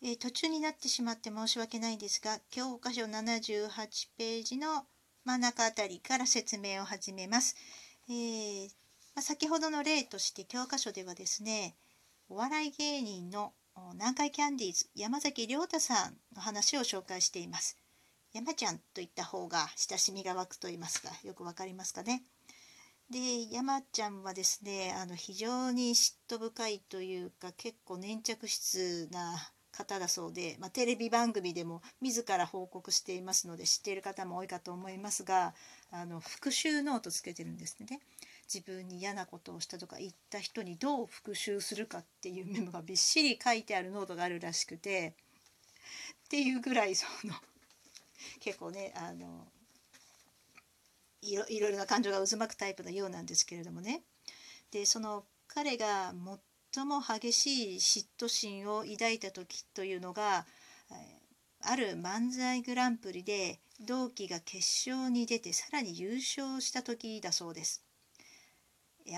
えー、途中になってしまって申し訳ないんですが教科書78ページの真ん中あたりから説明を始めます。えー、まあ、先ほどの例として教科書ではですねお笑い芸人の南海キャンディーズ山崎亮太さんの話を紹介しています。山ちゃんと言った方が親しみが湧くと言いますかよくわかりますかね。で山ちゃんはですねあの非常に嫉妬深いというか結構粘着質な方だそうで、まあ、テレビ番組でも自ら報告していますので知っている方も多いかと思いますがあの復讐ノートつけてるんですね。自分に嫌なことをしたとか言った人にどう復讐するかっていうメモがびっしり書いてあるノートがあるらしくてっていうぐらいその結構ねあのいろいろな感情が渦巻くタイプのようなんですけれどもねでその彼が最も激しい嫉妬心を抱いた時というのがある漫才グランプリで同期が決勝に出てさらに優勝した時だそうです。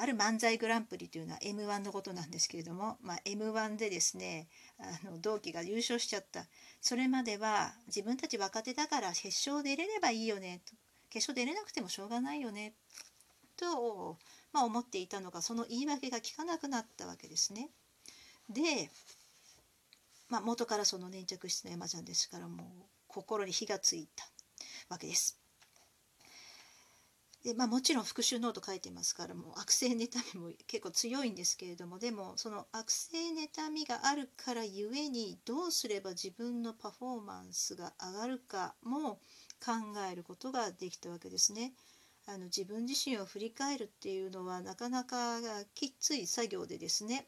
ある漫才グランプリというのは m 1のことなんですけれども、まあ、m 1でですねあの同期が優勝しちゃったそれまでは自分たち若手だから決勝出れればいいよねと決勝出れなくてもしょうがないよねと、まあ、思っていたのがその言い訳が効かなくなったわけですね。で、まあ、元からその粘着質の山ちゃんですからもう心に火がついたわけです。でまあ、もちろん復習ノート書いてますからもう悪性妬みも結構強いんですけれどもでもその悪性妬みがあるからゆえにどうすれば自分のパフォーマンスが上がるかも考えることができたわけですね。あの自分自身を振り返るっていうのはなかなかきつい作業でですね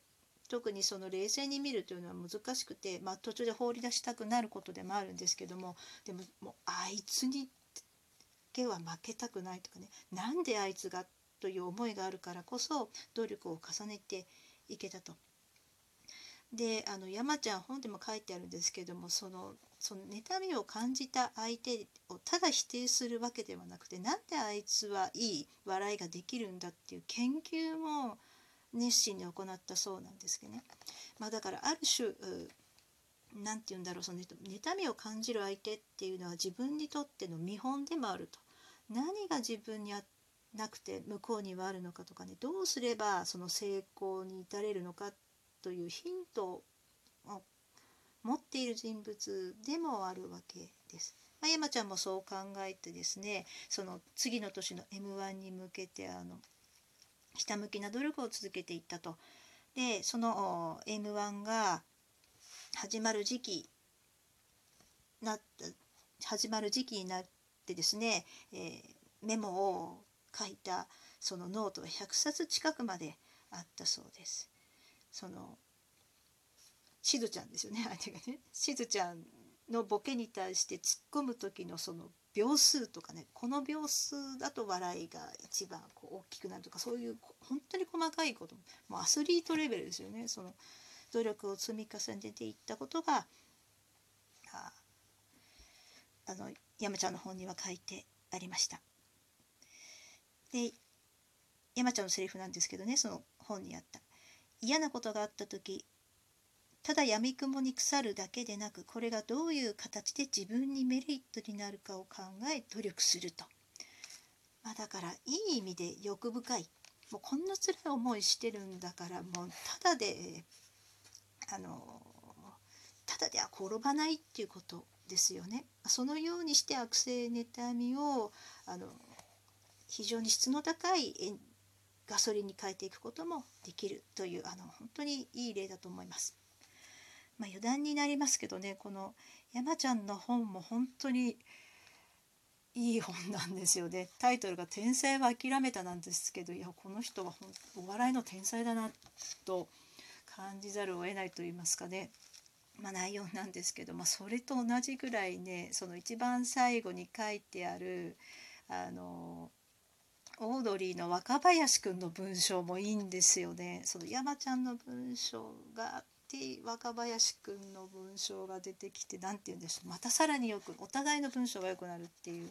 特にその冷静に見るというのは難しくて、まあ、途中で放り出したくなることでもあるんですけどもでももうあいつにけは負けたくないとかねなんであいつがという思いがあるからこそ努力を重ねていけたと。であの山ちゃん本でも書いてあるんですけどもそのその妬みを感じた相手をただ否定するわけではなくてなんであいつはいい笑いができるんだっていう研究も熱心に行ったそうなんですけどね。まあ、だからある種何て言うんだろうその妬みを感じる相手っていうのは自分にとっての見本でもあると。何が自分にあなくて向こうにはあるのかとかねどうすればその成功に至れるのかというヒントを持っている人物でもあるわけです。まあ、山ちゃんもそう考えてですねその次の年の m 1に向けてあのひたむきな努力を続けていったと。でその m 1が始まる時期な始まる時期になってですね、えー、メモを書いたそのノートは100冊近くまであったそうです。そのしずちゃんですよね 相手がね。しずちゃんのボケに対して突っ込む時のその秒数とかねこの秒数だと笑いが一番こう大きくなるとかそういう本当に細かいこともうアスリートレベルですよね。その努力を積み重ねていったことがああの山ちゃんの本には書いてありました。で山ちゃんのセリフなんですけどねその本にあった。嫌なことがあった時ただ闇雲に腐るだけでなくこれがどういう形で自分にメリットになるかを考え努力すると、まあ、だからいい意味で欲深いもうこんな辛い思いしてるんだからもうただであのただでは転ばないっていうことですよね。そのようにして悪性妬みをあの非常に質の高いガソリンに変えていくこともできるというあの本当にいい例だと思います。まあ、余談になりますけどねこの山ちゃんの本も本当にいい本なんですよねタイトルが「天才は諦めた」なんですけどいやこの人はお笑いの天才だなと感じざるを得ないと言いますかね、まあ、内容なんですけど、まあ、それと同じぐらいねその一番最後に書いてあるあのオードリーの若林くんの文章もいいんですよね。その山ちゃんの文章がて若林くんの文章が出てきて何て言うんでしょうまたさらによくお互いの文章が良くなるっていう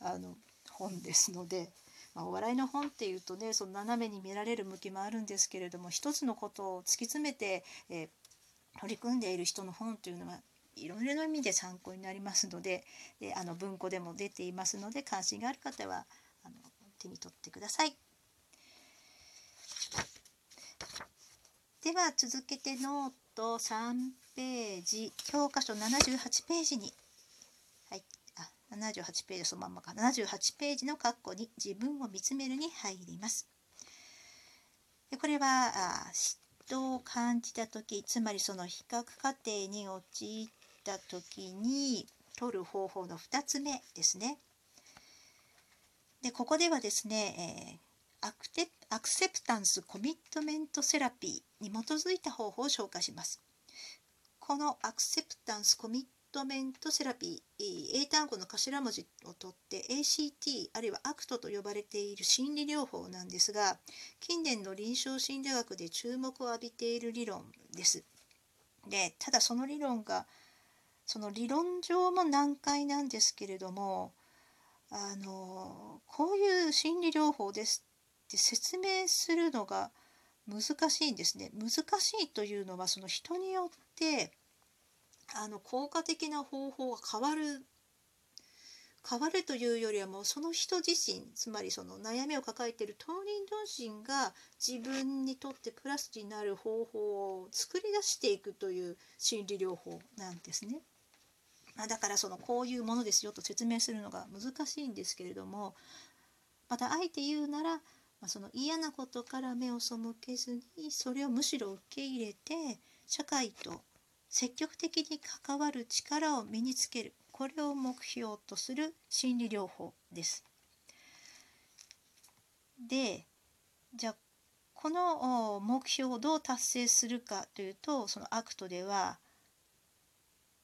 あの本ですのでまあ、お笑いの本っていうとねその斜めに見られる向きもあるんですけれども一つのことを突き詰めて、えー、取り組んでいる人の本というのはいろいろな意味で参考になりますのでであの文庫でも出ていますので関心がある方はあの手に取ってください。では続けてノート3ページ教科書78ページに、はい、あ78ページそのまんまか78ページの括弧に自分を見つめるに入ります。でこれはあ嫉妬を感じた時つまりその比較過程に陥った時に取る方法の2つ目ですね。でここではですね、えーアクテアクセプタンスコミットメントセラピーに基づいた方法を紹介します。このアクセプタンスコミットメントセラピー英単語の頭文字を取って ACT あるいはアクトと呼ばれている心理療法なんですが近年の臨床心理学で注目を浴びている理論です。でただその理論がその理論上も難解なんですけれどもあのこういう心理療法ですって説明するのが難しいんですね。難しいというのはその人によってあの効果的な方法が変わる変わるというよりはもうその人自身つまりその悩みを抱えている当人同士が自分にとってプラスになる方法を作り出していくという心理療法なんですね。まあ、だからそのこういうものですよと説明するのが難しいんですけれどもまたあえて言うならまあ、その嫌なことから目を背けずにそれをむしろ受け入れて社会と積極的に関わる力を身につけるこれを目標とする心理療法です。でじゃあこの目標をどう達成するかというとそのアクトでは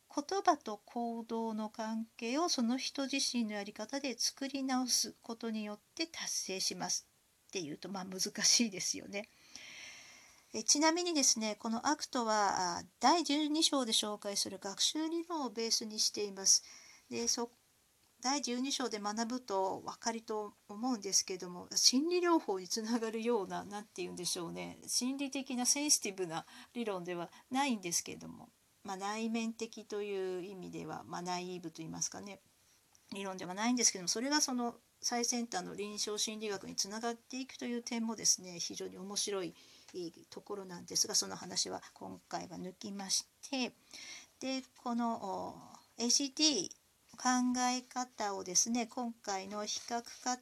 言葉と行動の関係をその人自身のやり方で作り直すことによって達成しますっていうとまあ難しいですよね。えちなみにですねこのアクトは第12章で紹介する学習理論をベースにしています。でそ第12章で学ぶと分かると思うんですけども心理療法につながるような何て言うんでしょうね心理的なセンシティブな理論ではないんですけども、まあ、内面的という意味では、まあ、ナイーブと言いますかね理論ではないんですけどもそれがその最先端の臨床心理学につながっていくという点もですね非常に面白いところなんですがその話は今回は抜きましてでこの ACT 考え方をですね今回の比較過程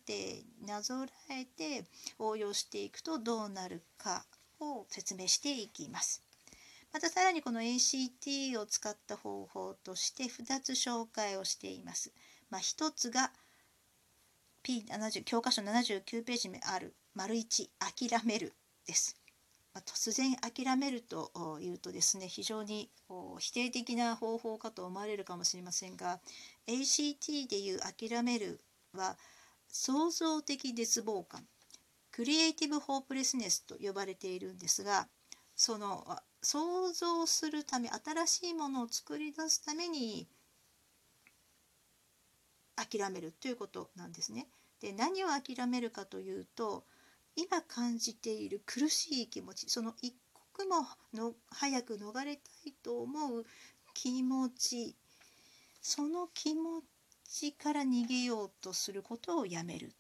になぞらえて応用していくとどうなるかを説明していきます。またさらにこの ACT を使った方法として2つ紹介をしています。まあ、1つが P70 教科書79ページ目ある丸1諦めるです。まあ、突然諦めるというとですね非常に否定的な方法かと思われるかもしれませんが ACT でいう諦めるは創造的絶望感クリエイティブ・ホープレスネスと呼ばれているんですがその想像するため新しいものを作り出すために諦めるということなんですね。で何を諦めるかというと今感じている苦しい気持ちその一刻もの早く逃れたいと思う気持ちその気持ちから逃げようとすることをやめる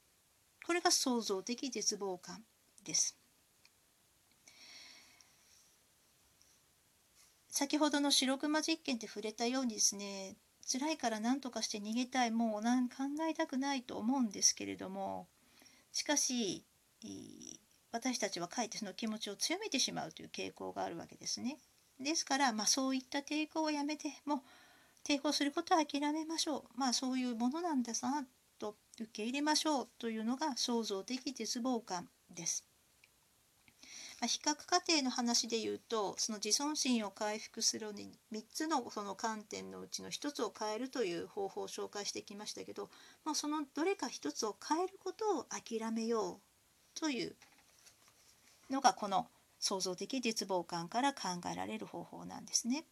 これが創造的絶望感です。先ほどの白熊実験で触れたようにですね辛いから何とかして逃げたいもう何考えたくないと思うんですけれどもしかし私たちはかえってその気持ちを強めてしまうという傾向があるわけですね。ですから、まあ、そういった抵抗をやめてもう抵抗することは諦めましょうまあそういうものなんだなと受け入れましょうというのが創造的絶望感です。まあ、比較過程の話で言うとその自尊心を回復するのに3つのその観点のうちの1つを変えるという方法を紹介してきましたけど、まあ、そのどれか1つを変えることを諦めようというのがこの創造的絶望感から考えられる方法なんですね。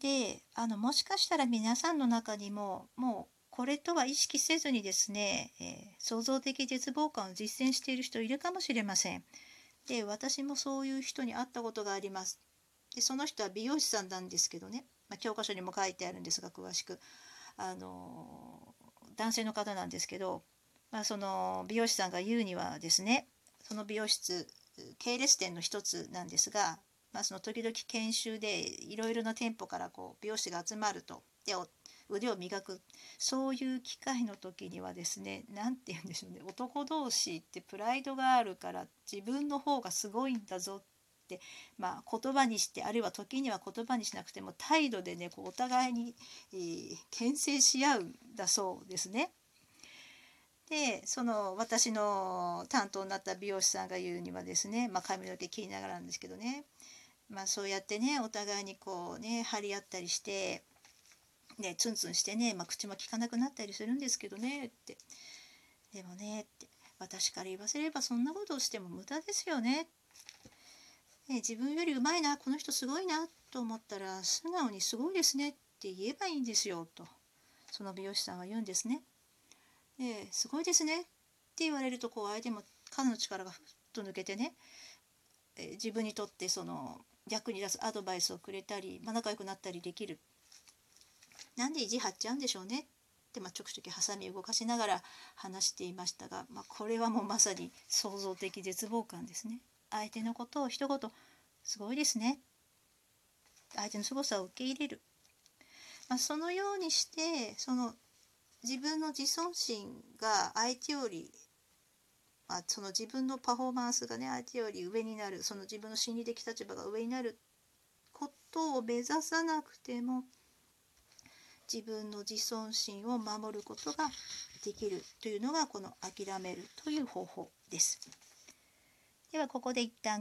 であのもしかしたら皆さんの中にももうこれとは意識せずにですね、えー、創造的絶望感を実践している人いるかもしれません。で私もそういう人に会ったことがあります。でその人は美容師さんなんですけどね、まあ、教科書にも書いてあるんですが詳しくあの男性の方なんですけど、まあ、その美容師さんが言うにはですねその美容室系列店の一つなんですが、まあ、その時々研修でいろいろな店舗からこう美容師が集まるとで腕を磨く。そういう機会の時にはですね何て言うんでしょうね。男同士ってプライドがあるから自分の方がすごいんだぞって、まあ、言葉にしてあるいは時には言葉にしなくても態度でねこうお互いに、えー、牽制し合うんだそうですね。でその私の担当になった美容師さんが言うにはですね、まあ、髪の毛切りながらなんですけどね、まあ、そうやってねお互いにこうね張り合ったりしてねツンツンしてね、まあ、口も利かなくなったりするんですけどねってでもねって私から言わせればそんなことをしても無駄ですよねね自分よりうまいなこの人すごいなと思ったら素直に「すごいですね」って言えばいいんですよとその美容師さんは言うんですね。ですごいですね」って言われるとこう相手も彼の力がふっと抜けてね、え、自分にとってその役に立つアドバイスをくれたり、まあ、仲良くなったりできる。なんで意地張っちゃうんでしょうねって、まあ、ちょくちょくハサミ動かしながら話していましたが、まあ、これはもうまさに創造的絶望感ですね。相手のことを一言「すごいですね」相手の凄さを受け入れる、まあ、そのようにしてその自分の自尊心が相手より、まあ、その自分のパフォーマンスがね相手より上になるその自分の心理的立場が上になることを目指さなくても自分の自尊心を守ることができるというのがこの諦めるという方法です。ではここで一旦